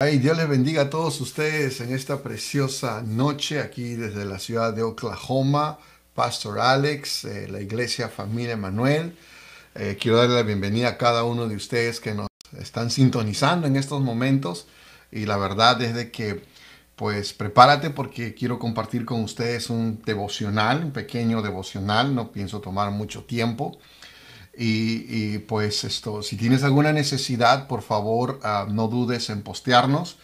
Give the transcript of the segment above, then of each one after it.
Dios les bendiga a todos ustedes en esta preciosa noche aquí desde la ciudad de Oklahoma. Pastor Alex, eh, la iglesia Familia Emanuel. Eh, quiero darle la bienvenida a cada uno de ustedes que nos están sintonizando en estos momentos. Y la verdad es de que, pues prepárate porque quiero compartir con ustedes un devocional, un pequeño devocional. No pienso tomar mucho tiempo. Y, pues esto, si tienes alguna necesidad, por favor, ah, no dudes en postearnos.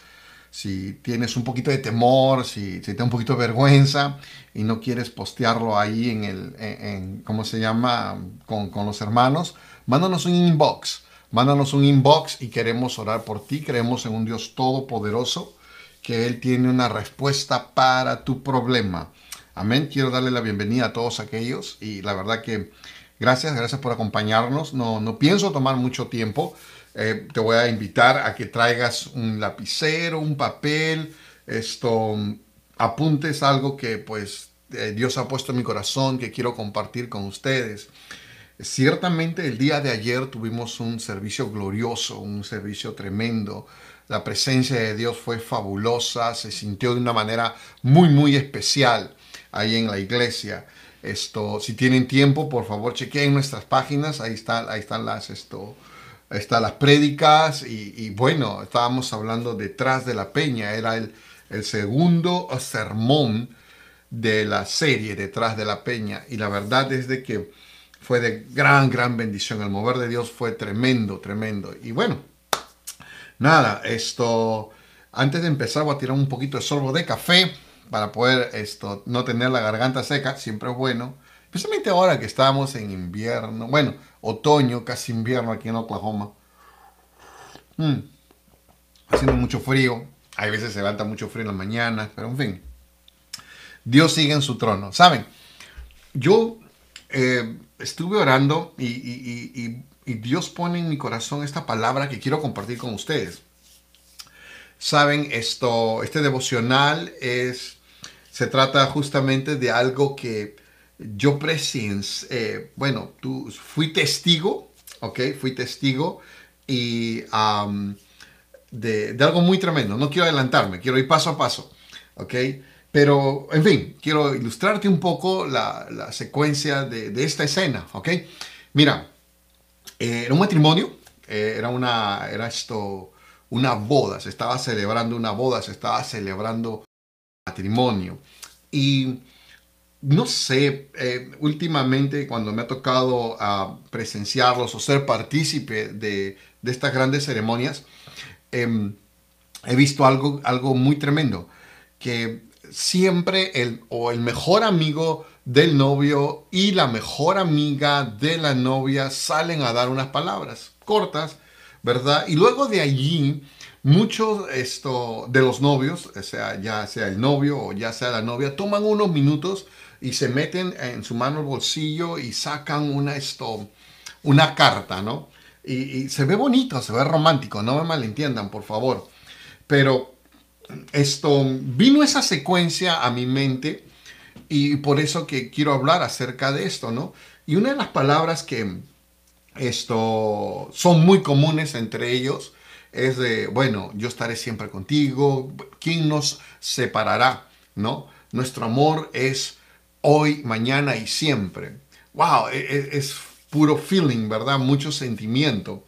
Si tienes un poquito de temor, si, si te da un poquito de vergüenza y no quieres postearlo ahí en el, en, ¿cómo se llama? Con, con los hermanos, mándanos un inbox. Mándanos un inbox y queremos orar por ti. Creemos en un Dios todopoderoso, que Él tiene una respuesta para tu problema. Amén. Quiero darle la bienvenida a todos aquellos y la verdad que Gracias, gracias por acompañarnos. No, no pienso tomar mucho tiempo. Eh, te voy a invitar a que traigas un lapicero, un papel, esto, apuntes algo que pues eh, Dios ha puesto en mi corazón que quiero compartir con ustedes. Ciertamente el día de ayer tuvimos un servicio glorioso, un servicio tremendo. La presencia de Dios fue fabulosa, se sintió de una manera muy, muy especial ahí en la iglesia. Esto, si tienen tiempo, por favor, chequeen nuestras páginas. Ahí, está, ahí están las, esto, están las prédicas. Y, bueno, estábamos hablando detrás de la peña. Era el, el segundo sermón de la serie detrás de la peña. Y la verdad es de que fue de gran, gran bendición. El mover de Dios fue tremendo, tremendo. Y bueno, nada, esto, antes de empezar voy a tirar un poquito de sorbo de café para poder esto, no tener la garganta seca, siempre es bueno. Especialmente ahora que estamos en invierno, bueno, otoño, casi invierno aquí en Oklahoma. Mm. Haciendo mucho frío, hay veces se levanta mucho frío en la mañana, pero en fin. Dios sigue en su trono. Saben, yo eh, estuve orando y, y Dios pone en mi corazón esta palabra que quiero compartir con ustedes. Saben, esto, este devocional es se trata justamente de algo que yo presencié, eh, bueno, tú fui testigo, ¿ok? Fui testigo y de, algo muy tremendo. No quiero adelantarme, quiero ir paso a paso, ¿ok? Pero, en fin, quiero ilustrarte un poco la, secuencia de, esta escena, ¿ok? Mira, eh, era un matrimonio, eh, era una, era esto, una boda, se estaba celebrando una boda, se estaba celebrando matrimonio. Y no sé, eh, últimamente cuando me ha tocado uh, presenciarlos o ser partícipe de, de estas grandes ceremonias, em, he visto algo, algo muy tremendo, que siempre el, o el mejor amigo del novio y la mejor amiga de la novia salen a dar unas palabras cortas, ¿verdad? Y luego de allí Muchos esto, de los novios, sea, ya sea el novio o ya sea la novia, toman unos minutos y se meten en su mano el bolsillo y sacan una, esto, una carta, ¿no? Y, se ve bonito, se ve romántico, no me malentiendan, por favor. Pero esto, vino esa secuencia a mi mente y por eso que quiero hablar acerca de esto, ¿no? Y una de las palabras que esto son muy comunes entre ellos es de, bueno, yo estaré siempre contigo, ¿quién nos separará? ¿No? Nuestro amor es hoy, mañana y siempre. ¡Wow! E, e, es, puro feeling, ¿verdad? Mucho sentimiento.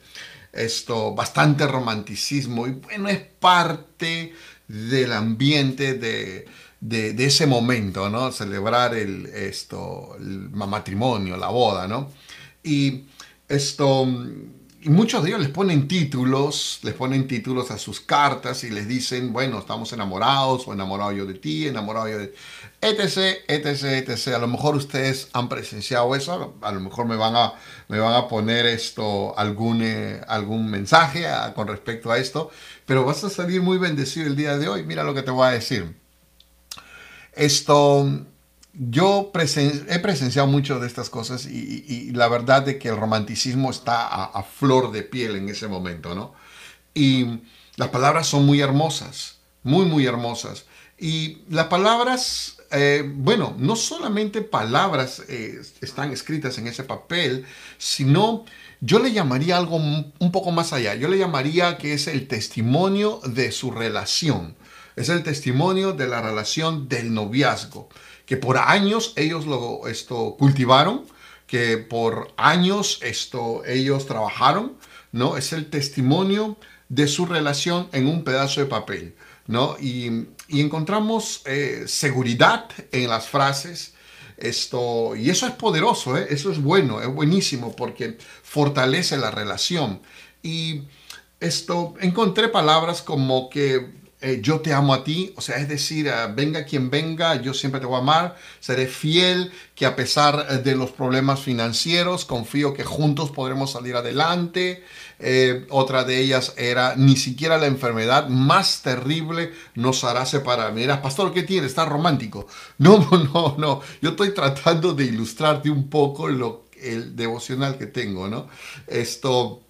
Esto, bastante romanticismo y bueno, es parte del ambiente de, de, ese momento, ¿no? Celebrar el, esto, el matrimonio, la boda, ¿no? Y esto y muchos de ellos les ponen títulos, les ponen títulos a sus cartas y les dicen, bueno, estamos enamorados o enamorado yo de ti, enamorado yo de... etc, etc, etc. A lo mejor ustedes han presenciado eso, a lo mejor me van a, me van a poner esto, algún, eh, algún mensaje con respecto a esto, pero vas a salir muy bendecido el día de hoy. Mira lo que te voy a decir. Esto yo he presenciado mucho de estas cosas y, la verdad de que el romanticismo está a, flor de piel en ese momento, ¿no? Y las palabras son muy hermosas, muy, muy hermosas. Y las palabras eh, bueno, no solamente palabras eh, están escritas en ese papel, sino yo le llamaría algo un poco más allá. Yo le llamaría que es el testimonio de su relación. Es el testimonio de la relación del noviazgo, que por años ellos lo esto, cultivaron, que por años esto, ellos trabajaron, ¿no? Es el testimonio de su relación en un pedazo de papel, ¿no? Y, encontramos eh, seguridad en las frases, esto, y eso es poderoso, ¿eh? eso es bueno, es buenísimo porque fortalece la relación. Y esto, encontré palabras como que eh, yo te amo a ti, o sea, es decir, ah, venga quien venga, yo siempre te voy a amar, seré fiel, que a pesar eh, de los problemas financieros, confío que juntos podremos salir adelante. otra de ellas era, ni siquiera la enfermedad más terrible nos hará separar. Mira, pastor, ¿qué tiene? Está romántico. No, no, no. Yo estoy tratando de ilustrarte un poco lo, el devocional que tengo, ¿no? Esto,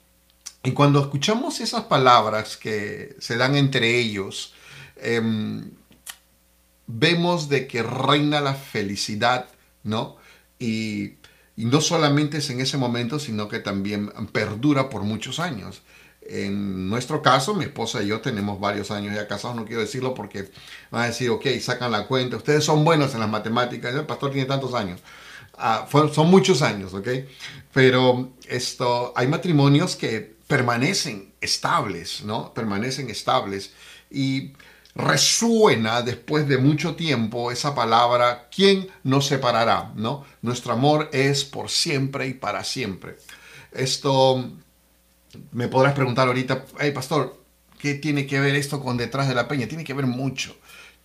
y cuando escuchamos esas palabras que se dan entre ellos, em, vemos de que reina la felicidad, ¿no? Y, y, no solamente es en ese momento, sino que también perdura por muchos años. En nuestro caso, mi esposa y yo tenemos varios años ya casados, no quiero decirlo porque van a decir, ok, sacan la cuenta, ustedes son buenos en las matemáticas, el pastor tiene tantos años. Ah, son muchos años, ¿ok? Pero esto, hay matrimonios que permanecen estables, ¿no? Permanecen estables y resuena después de mucho tiempo esa palabra, ¿quién nos separará? ¿No? Nuestro amor es por siempre y para siempre. Esto me podrás preguntar ahorita, hey pastor, ¿qué tiene que ver esto con detrás de la peña? Tiene que ver mucho,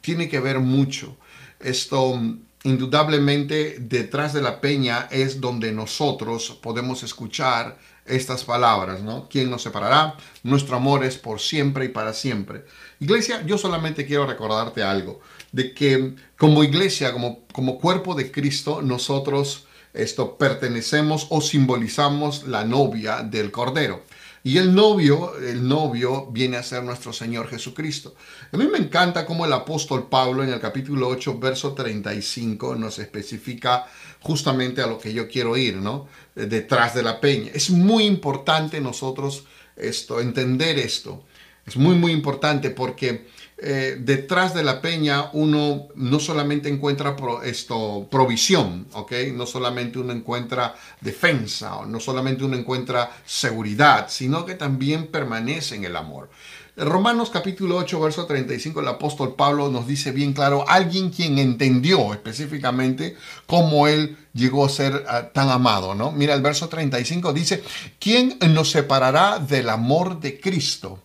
tiene que ver mucho. Esto indudablemente detrás de la peña es donde nosotros podemos escuchar estas palabras, ¿no? ¿Quién nos separará? Nuestro amor es por siempre y para siempre. Iglesia, yo solamente quiero recordarte algo, de que como iglesia, como, como cuerpo de Cristo, nosotros esto pertenecemos o simbolizamos la novia del Cordero. Y el novio, el novio viene a ser nuestro Señor Jesucristo. A mí me encanta cómo el apóstol Pablo en el capítulo 8, verso 35 nos especifica justamente a lo que yo quiero ir, ¿no? Detrás de la peña. Es muy importante nosotros esto, entender esto. Es muy, muy importante porque eh, detrás de la peña uno no solamente encuentra esto, provisión. No solamente uno encuentra defensa, no solamente uno encuentra seguridad, sino que también permanece en el amor. Romanos capítulo 8, verso 35, el apóstol Pablo nos dice bien claro, alguien quien entendió específicamente cómo él llegó a ser ah, tan amado, ¿no? Mira el verso 35, dice, ¿quién nos separará del amor de Cristo?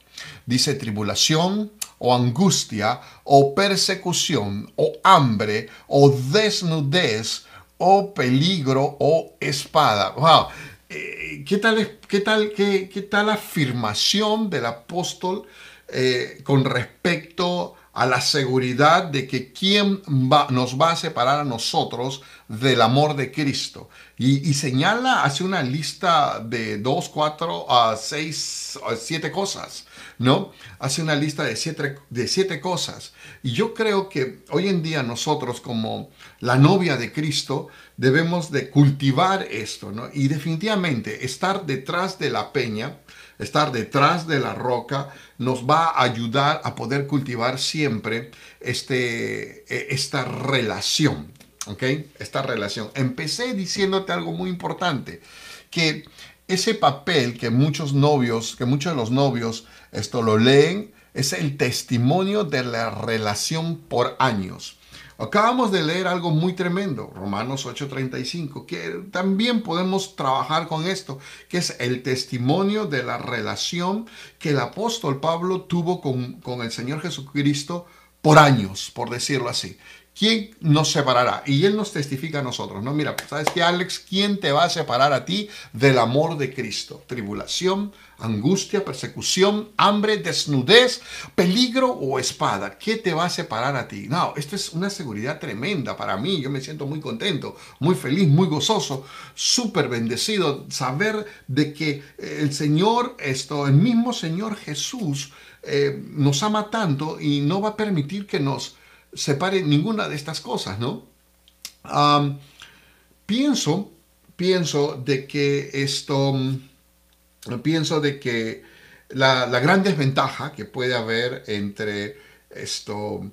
Dice tribulación, o angustia, o persecución, o hambre, o desnudez, o peligro, o espada. Wow. Eh, ¿Qué tal, qué tal, qué, qué tal afirmación del apóstol eh, con respecto a la seguridad de que quién nos va a separar a nosotros del amor de Cristo? Y, señala, hace una lista de dos, cuatro, a seis, siete cosas. ¿No? Hace una lista de siete, de siete cosas. Y yo creo que hoy en día nosotros como la novia de Cristo debemos de cultivar esto. Y definitivamente estar detrás de la peña, estar detrás de la roca, nos va a ayudar a poder cultivar siempre este, e, esta relación, ¿ok? Esta relación. Empecé diciéndote algo muy importante, que ese papel que muchos novios, que muchos de los novios esto lo leen, es el testimonio de la relación por años. Acabamos de leer algo muy tremendo, Romanos 8:35, que también podemos trabajar con esto, que es el testimonio de la relación que el apóstol Pablo tuvo con, con el Señor Jesucristo por años, por decirlo así. ¿Quién nos separará? Y Él nos testifica a nosotros, ¿no? Mira, ¿sabes qué, Alex? ¿Quién te va a separar a ti del amor de Cristo? Tribulación, angustia, persecución, hambre, desnudez, peligro o espada. ¿Qué te va a separar a ti? No, esto es una seguridad tremenda para mí. Yo me siento muy contento, muy feliz, muy gozoso, súper bendecido. Saber de que el Señor, esto, el mismo Señor Jesús, eh, nos ama tanto y no va a permitir que nos separe ninguna de estas cosas, ¿no? pienso, pienso de que esto, pienso de que la, la gran desventaja que puede haber entre esto,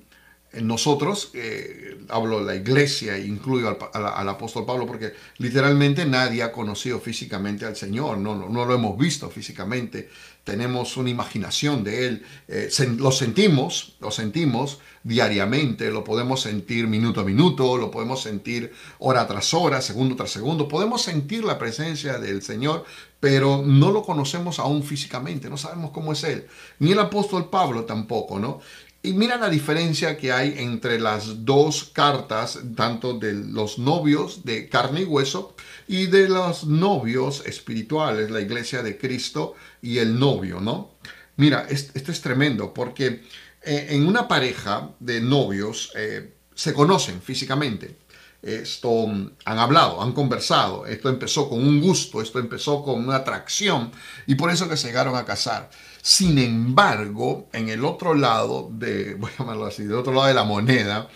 nosotros, eh, hablo de la iglesia, incluyo al, apóstol Pablo, porque literalmente nadie ha conocido físicamente al Señor, no, lo hemos visto físicamente, tenemos una imaginación de Él, eh, lo sentimos, lo sentimos diariamente, lo podemos sentir minuto a minuto, lo podemos sentir hora tras hora, segundo tras segundo, podemos sentir la presencia del Señor, pero no lo conocemos aún físicamente, no sabemos cómo es Él, ni el apóstol Pablo tampoco, ¿no? Y mira la diferencia que hay entre las dos cartas, tanto de los novios de carne y hueso y de los novios espirituales, la iglesia de Cristo y el novio, ¿no? Mira, esto es tremendo porque eh, en una pareja de novios eh, se conocen físicamente. Esto mm, han hablado, han conversado. Esto empezó con un gusto, esto empezó con una atracción y por eso que se llegaron a casar. Sin embargo, en el otro lado de, voy a llamarlo así, del otro lado de la moneda,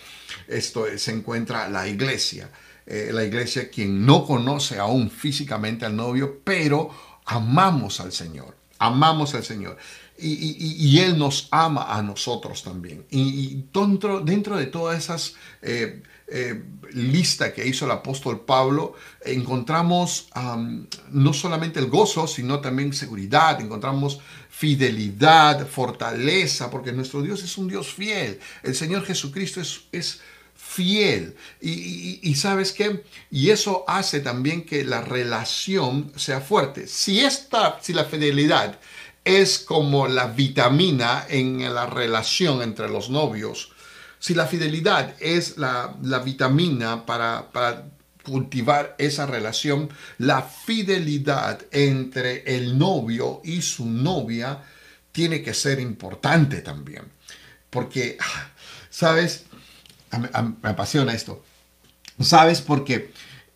esto se encuentra la iglesia. Eh, la iglesia quien no conoce aún físicamente al novio, pero amamos al Señor, amamos al Señor. Y, Él nos ama a nosotros también. Y, dentro, dentro, de todas esas eh, eh, lista que hizo el apóstol Pablo, encontramos no solamente el gozo, sino también seguridad, encontramos fidelidad, fortaleza, porque nuestro Dios es un Dios fiel. El Señor Jesucristo es, es fiel. Y, sabes qué? Y eso hace también que la relación sea fuerte. Si, esta, si la fidelidad es como la vitamina en la relación entre los novios, si la fidelidad es la, vitamina para, para cultivar esa relación, la fidelidad entre el novio y su novia tiene que ser importante también. Porque, ¿sabes? Me apasiona esto. ¿Sabes? Porque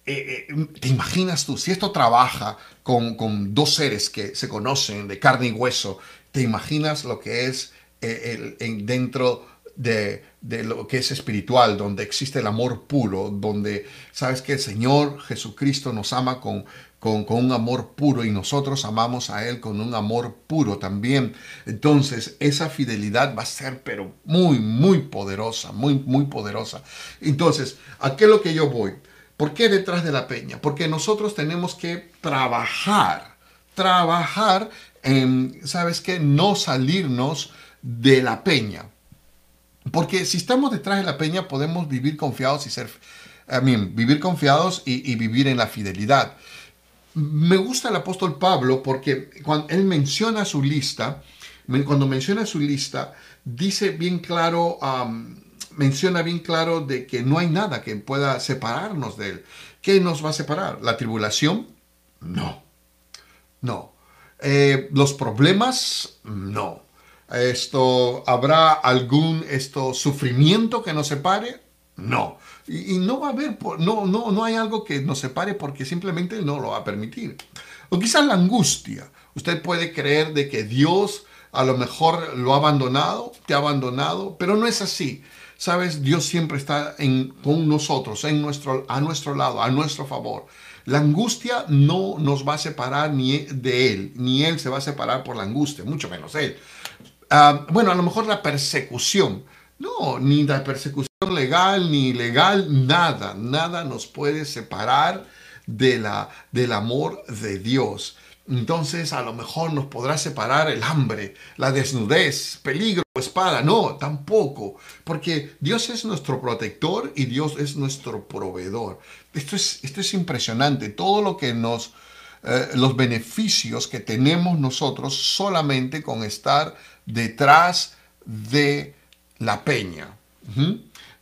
eh, eh, te imaginas tú, si esto trabaja con, dos seres que se conocen de carne y hueso, te imaginas lo que es eh, el, dentro de, lo que es espiritual, donde existe el amor puro, donde sabes que el Señor Jesucristo nos ama con, con, un amor puro y nosotros amamos a Él con un amor puro también. Entonces, esa fidelidad va a ser, pero muy, muy poderosa, muy, muy poderosa. Entonces, ¿a qué es lo que yo voy? ¿Por qué detrás de la peña? Porque nosotros tenemos que trabajar, trabajar en, ¿sabes qué? No salirnos de la peña. Porque si estamos detrás de la peña podemos vivir confiados y ser, I vivir confiados y, vivir en la fidelidad. Me gusta el apóstol Pablo porque cuando él menciona su lista, cuando menciona su lista, dice bien claro, menciona bien claro de que no hay nada que pueda separarnos de él. ¿Qué nos va a separar? ¿La tribulación? No. No. Eh, ¿Los problemas? No. Esto, ¿Habrá algún esto, sufrimiento que nos separe? No. Y, no va a haber, no, no, no hay algo que nos separe porque simplemente no lo va a permitir. O quizás la angustia. Usted puede creer de que Dios a lo mejor lo ha abandonado, te ha abandonado, pero no es así. Sabes, Dios siempre está con nosotros, en nuestro, a nuestro lado, a nuestro favor. La angustia no nos va a separar ni de Él, ni Él se va a separar por la angustia, mucho menos Él. Ah, bueno, a lo mejor la persecución. No, ni la persecución legal ni ilegal, nada, nada nos puede separar de la, del amor de Dios. Entonces a lo mejor nos podrá separar el hambre, la desnudez, peligro, espada. No, tampoco, porque Dios es nuestro protector y Dios es nuestro proveedor. Esto es, esto es impresionante. Todo lo que nos, eh, los beneficios que tenemos nosotros solamente con estar detrás de la peña.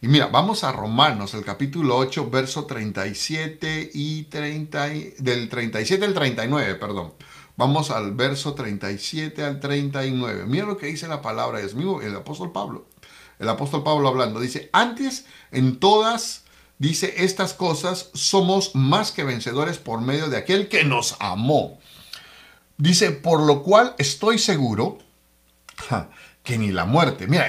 Y mira, vamos a Romanos, el capítulo 8, verso 37 y 30, del 37 al 39, perdón. Vamos al verso 37 al 39. Mira lo que dice la palabra es mío, el apóstol Pablo. El apóstol Pablo hablando, dice, antes en todas, dice, estas cosas somos más que vencedores por medio de aquel que nos amó. Dice, por lo cual estoy seguro que ni la muerte, mira,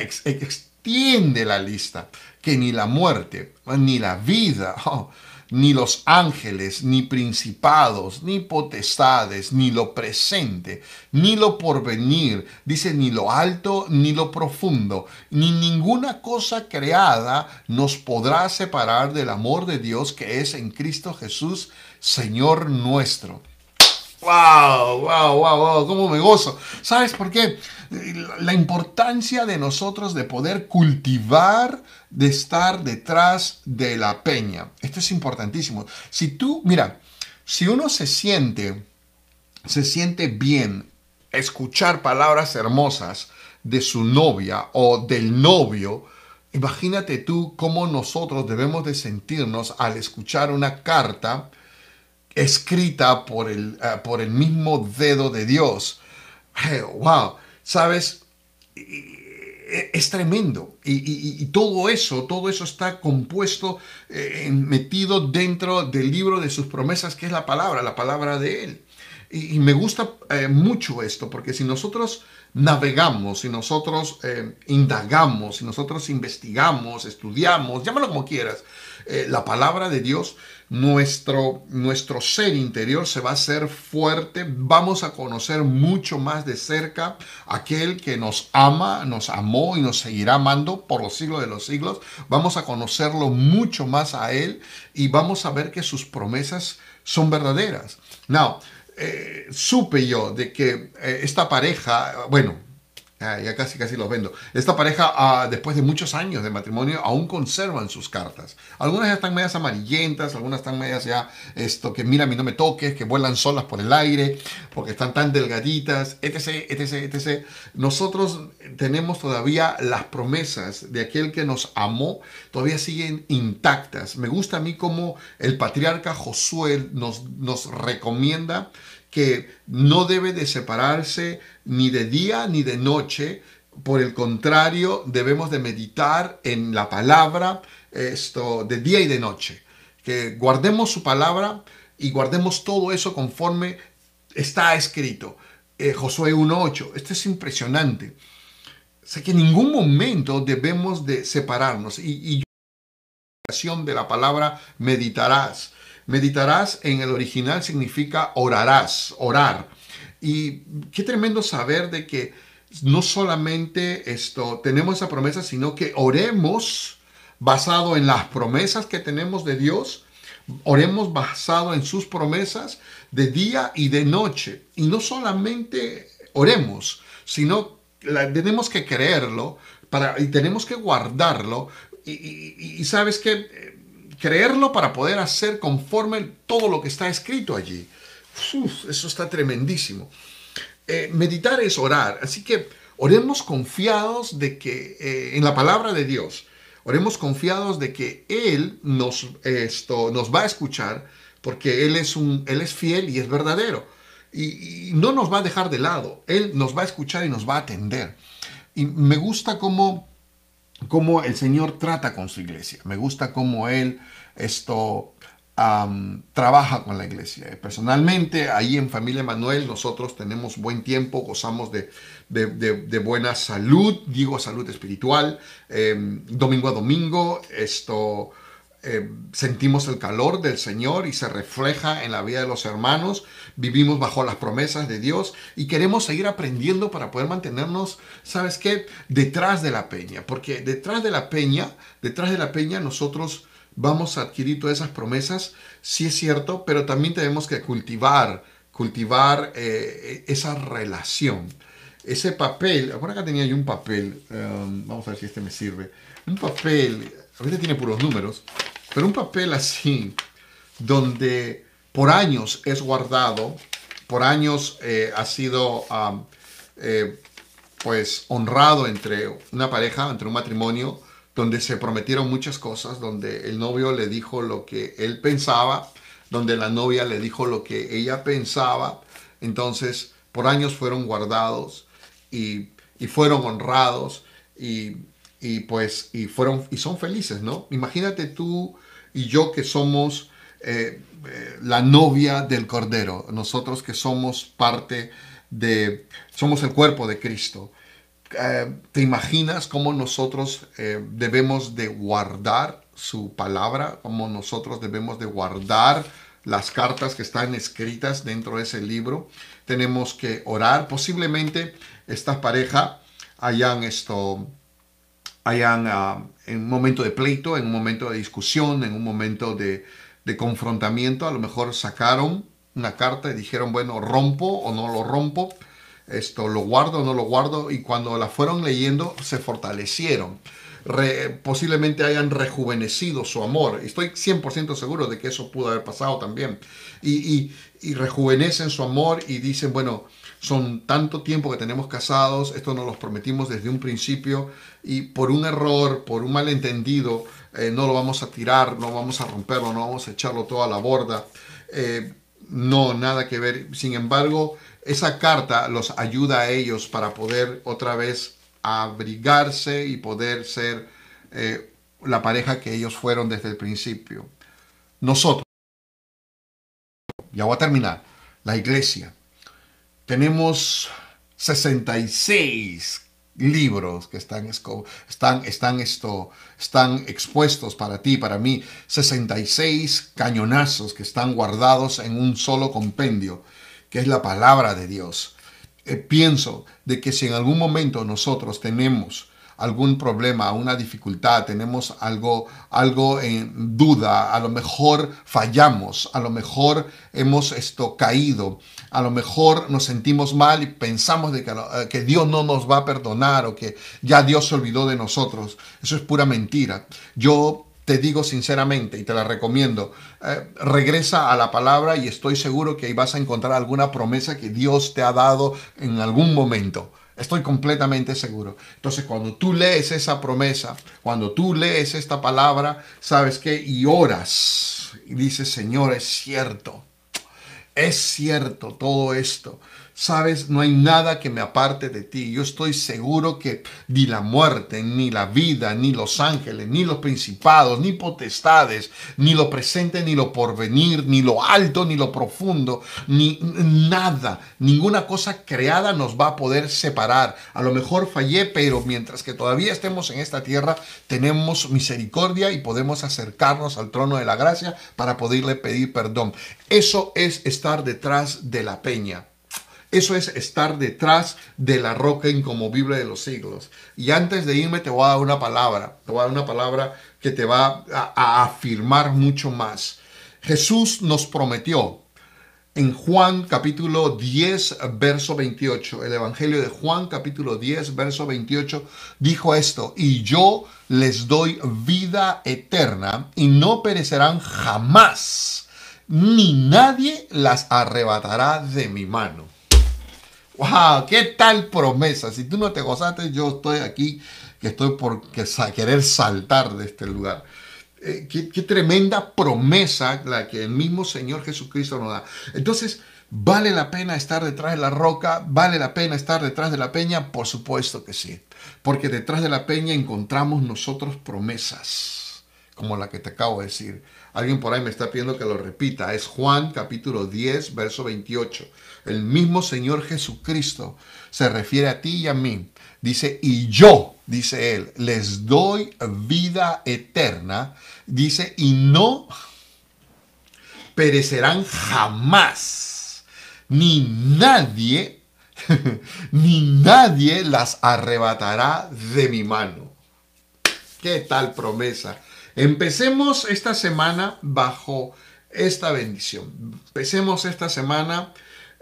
extiende la lista, que ni la muerte, ni la vida, oh, ni los ángeles, ni principados, ni potestades, ni lo presente, ni lo porvenir, dice ni lo alto, ni lo profundo, ni ninguna cosa creada nos podrá separar del amor de Dios que es en Cristo Jesús, Señor nuestro. ¡Wow! ¡Wow! ¡Wow! ¡Wow! ¿Cómo me gozo? ¿Sabes por qué? La importancia de nosotros de poder cultivar, de estar detrás de la peña. Esto es importantísimo. Si tú, mira, si uno se siente, se siente bien escuchar palabras hermosas de su novia o del novio, imagínate tú cómo nosotros debemos de sentirnos al escuchar una carta escrita por el, eh, por el mismo dedo de Dios. wow, sabes, es tremendo. Y, todo eso, todo eso está compuesto, eh, metido dentro del libro de sus promesas, que es la palabra, la palabra de Él. Y, me gusta eh, mucho esto, porque si nosotros navegamos, si nosotros indagamos, si nosotros investigamos, estudiamos, llámalo como quieras, la palabra de Dios, nuestro, nuestro ser interior se va a hacer fuerte, vamos a conocer mucho más de cerca aquel que nos ama, nos amó y nos seguirá amando por los siglos de los siglos, vamos a conocerlo mucho más a él y vamos a ver que sus promesas son verdaderas. Now, eh, supe yo de que eh, esta pareja, bueno, ya casi casi los vendo. Esta pareja, ah, después de muchos años de matrimonio, aún conservan sus cartas. Algunas ya están medias amarillentas, algunas están medias ya, esto, que mira, mí no me toques, que vuelan solas por el aire, porque están tan delgaditas, etc, etc, etc. Nosotros tenemos todavía las promesas de aquel que nos amó, todavía siguen intactas. Me gusta a mí como el patriarca Josué nos, nos recomienda que no debe de separarse ni de día ni de noche. Por el contrario, debemos de meditar en la palabra esto de día y de noche. Que guardemos su palabra y guardemos todo eso conforme está escrito. Eh, Josué 1.8. Esto es impresionante. sé que en ningún momento debemos de separarnos. Y, y de la palabra meditarás. Meditarás en el original significa orarás, orar. Y qué tremendo saber de que no solamente esto tenemos esa promesa, sino que oremos basado en las promesas que tenemos de Dios, oremos basado en sus promesas de día y de noche. Y no solamente oremos, sino tenemos que creerlo para, y tenemos que guardarlo. Y, sabes que creerlo para poder hacer conforme todo lo que está escrito allí. eso está tremendísimo. Eh, meditar es orar, así que oremos confiados de que eh, en la palabra de Dios, oremos confiados de que Él nos, esto, nos va a escuchar porque Él es, un, él es fiel y es verdadero. Y, y, no nos va a dejar de lado, Él nos va a escuchar y nos va a atender. Y me gusta cómo cómo el Señor trata con su iglesia. Me gusta cómo Él esto trabaja con la iglesia. Personalmente, ahí en Familia Manuel, nosotros tenemos buen tiempo, gozamos de, de, buena salud, digo salud espiritual, em, domingo a domingo, esto em, sentimos el calor del Señor y se refleja en la vida de los hermanos, vivimos bajo las promesas de Dios y queremos seguir aprendiendo para poder mantenernos, ¿sabes qué? Detrás de la peña, porque detrás de la peña, detrás de la peña nosotros vamos a adquirir todas esas promesas, sí es cierto, pero también tenemos que cultivar, cultivar eh, esa relación. Ese papel, por acá tenía yo un papel, um, vamos a ver si este me sirve, un papel, ahorita tiene puros números, pero un papel así, donde por años es guardado, por años eh, ha sido eh, pues honrado entre una pareja, entre un matrimonio, donde se prometieron muchas cosas, donde el novio le dijo lo que él pensaba, donde la novia le dijo lo que ella pensaba. Entonces, por años fueron guardados y, fueron honrados y, pues y fueron y son felices, ¿no? Imagínate tú y yo que somos eh, eh, la novia del Cordero, nosotros que somos parte de, somos el cuerpo de Cristo eh, ¿te imaginas cómo nosotros debemos de guardar su palabra? Cómo nosotros debemos de guardar las cartas que están escritas dentro de ese libro. Tenemos que orar. Posiblemente esta pareja hayan esto, hayan ah, en un momento de pleito, en un momento de discusión, en un momento de, de confrontamiento, a lo mejor sacaron una carta y dijeron, bueno, rompo o no lo rompo, esto lo guardo o no lo guardo, y cuando la fueron leyendo se fortalecieron. posiblemente hayan rejuvenecido su amor. Estoy 100% seguro de que eso pudo haber pasado también. Y, y, rejuvenecen su amor y dicen, bueno, son tanto tiempo que tenemos casados, esto nos lo prometimos desde un principio y por un error, por un malentendido, eh, no lo vamos a tirar, no vamos a romperlo, no vamos a echarlo todo a la borda. Eh, no, nada que ver. Sin embargo, esa carta los ayuda a ellos para poder otra vez abrigarse y poder ser eh, la pareja que ellos fueron desde el principio. Nosotros, ya voy a terminar, la iglesia, tenemos 66 libros que están, están, están, esto, están expuestos para ti, para mí, 66 cañonazos que están guardados en un solo compendio, que es la palabra de Dios. Eh, pienso de que si en algún momento nosotros tenemos algún problema, una dificultad, tenemos algo, algo en duda, a lo mejor fallamos, a lo mejor hemos esto caído, a lo mejor nos sentimos mal y pensamos de que, eh, Dios no nos va a perdonar o que ya Dios se olvidó de nosotros. Eso es pura mentira. Yo te digo sinceramente y te la recomiendo, eh, regresa a la palabra y estoy seguro que ahí vas a encontrar alguna promesa que Dios te ha dado en algún momento. Estoy completamente seguro. Entonces, cuando tú lees esa promesa, cuando tú lees esta palabra, ¿sabes qué? Y oras y dices, Señor, es cierto. Es cierto todo esto. Sabes, no hay nada que me aparte de ti. Yo estoy seguro que ni la muerte, ni la vida, ni los ángeles, ni los principados, ni potestades, ni lo presente, ni lo porvenir, ni lo alto, ni lo profundo, ni nada, ninguna cosa creada nos va a poder separar. A lo mejor fallé, pero mientras que todavía estemos en esta tierra, tenemos misericordia y podemos acercarnos al trono de la gracia para poderle pedir perdón. Eso es estar detrás de la peña. Eso es estar detrás de la roca incomovible de los siglos. Y antes de irme te voy a dar una palabra, te voy a dar una palabra que te va a, afirmar mucho más. Jesús nos prometió en Juan capítulo 10, verso 28, el Evangelio de Juan capítulo 10, verso 28, dijo esto, y yo les doy vida eterna y no perecerán jamás, ni nadie las arrebatará de mi mano. ¡Wow! ¿Qué tal promesa? Si tú no te gozaste, yo estoy aquí, que estoy por querer saltar de este lugar. Eh, qué, qué, tremenda promesa la que el mismo Señor Jesucristo nos da. Entonces, ¿vale la pena estar detrás de la roca? ¿Vale la pena estar detrás de la peña? Por supuesto que sí. Porque detrás de la peña encontramos nosotros promesas, como la que te acabo de decir. Alguien por ahí me está pidiendo que lo repita. Es Juan capítulo 10, verso 28. El mismo Señor Jesucristo se refiere a ti y a mí. Dice, y yo, dice él, les doy vida eterna. Dice, y no perecerán jamás. Ni nadie, ni nadie las arrebatará de mi mano. ¿Qué tal promesa? Empecemos esta semana bajo esta bendición. Empecemos esta semana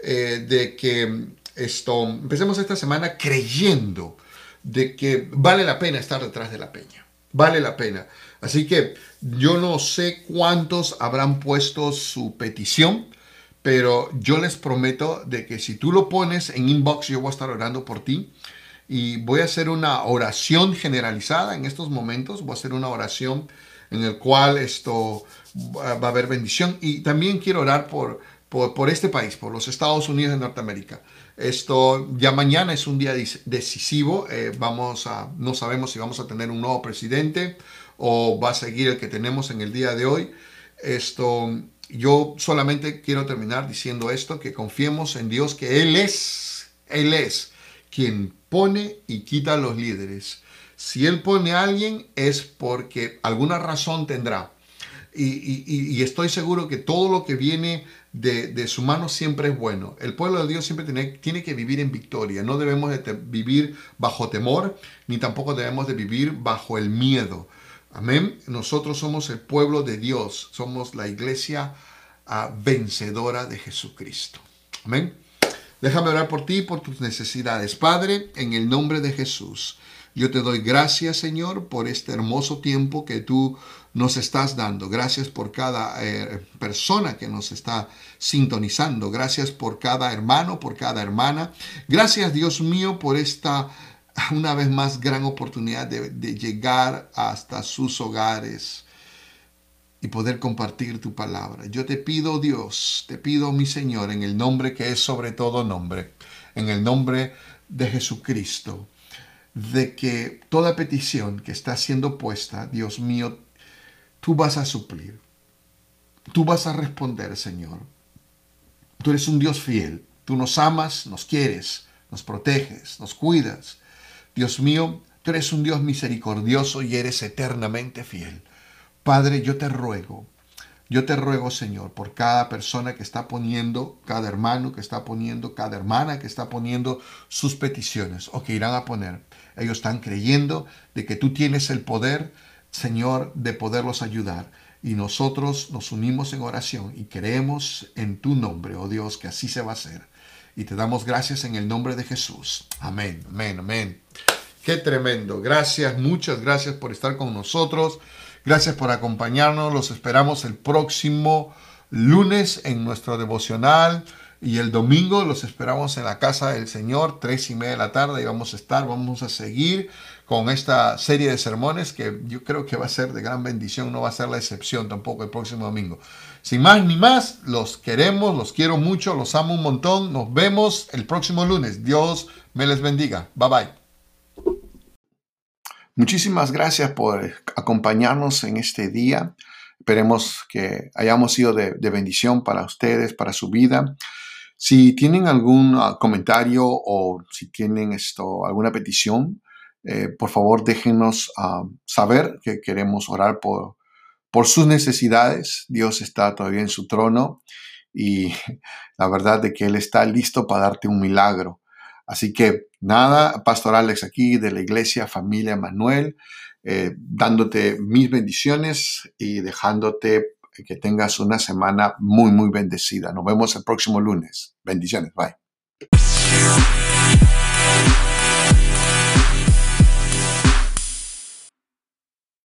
eh, de que esto, empecemos esta semana creyendo de que vale la pena estar detrás de la peña. Vale la pena. Así que yo no sé cuántos habrán puesto su petición, pero yo les prometo de que si tú lo pones en inbox, yo voy a estar orando por ti y voy a hacer una oración generalizada en estos momentos. Voy a hacer una oración en el cual esto va a haber bendición. Y también quiero orar por, por, este país, por los Estados Unidos de Norteamérica. Esto ya mañana es un día decisivo. Eh, vamos a, no sabemos si vamos a tener un nuevo presidente o va a seguir el que tenemos en el día de hoy. Esto, yo solamente quiero terminar diciendo esto, que confiemos en Dios, que Él es, Él es quien pone y quita a los líderes. Si Él pone a alguien es porque alguna razón tendrá. Y, estoy seguro que todo lo que viene de, su mano siempre es bueno. El pueblo de Dios siempre tiene, tiene que vivir en victoria. No debemos de vivir bajo temor, ni tampoco debemos de vivir bajo el miedo. Amén. Nosotros somos el pueblo de Dios. Somos la iglesia ah, vencedora de Jesucristo. Amén. Déjame orar por ti y por tus necesidades. Padre, en el nombre de Jesús. Yo te doy gracias, Señor, por este hermoso tiempo que tú nos estás dando. Gracias por cada eh, persona que nos está sintonizando. Gracias por cada hermano, por cada hermana. Gracias, Dios mío, por esta una vez más gran oportunidad de, de llegar hasta sus hogares y poder compartir tu palabra. Yo te pido, Dios, te pido, mi Señor, en el nombre que es sobre todo nombre, en el nombre de Jesucristo de que toda petición que está siendo puesta, Dios mío, tú vas a suplir. Tú vas a responder, Señor. Tú eres un Dios fiel. Tú nos amas, nos quieres, nos proteges, nos cuidas. Dios mío, tú eres un Dios misericordioso y eres eternamente fiel. Padre, yo te ruego yo te ruego, Señor, por cada persona que está poniendo, cada hermano que está poniendo, cada hermana que está poniendo sus peticiones o que irán a poner. Ellos están creyendo de que tú tienes el poder, Señor, de poderlos ayudar. Y nosotros nos unimos en oración y creemos en tu nombre, oh Dios, que así se va a hacer. Y te damos gracias en el nombre de Jesús. Amén, amén, amén. Qué tremendo. Gracias, muchas gracias por estar con nosotros. Gracias por acompañarnos. Los esperamos el próximo lunes en nuestro devocional. Y el domingo los esperamos en la casa del Señor, tres y media de la tarde, y vamos a estar, vamos a seguir con esta serie de sermones que yo creo que va a ser de gran bendición, no va a ser la excepción tampoco el próximo domingo. Sin más ni más, los queremos, los quiero mucho, los amo un montón. Nos vemos el próximo lunes. Dios me les bendiga. Bye bye. Muchísimas gracias por acompañarnos en este día. Esperemos que hayamos sido de, bendición para ustedes, para su vida. Si tienen algún ah, comentario o si tienen esto, alguna petición, eh, por favor déjenos ah, saber que queremos orar por, por sus necesidades. Dios está todavía en su trono y la verdad de que Él está listo para darte un milagro. Así que nada, Pastor Alex aquí de la Iglesia Familia Manuel, eh, dándote mis bendiciones y dejándote que tengas una semana muy, muy bendecida. Nos vemos el próximo lunes. Bendiciones. Bye.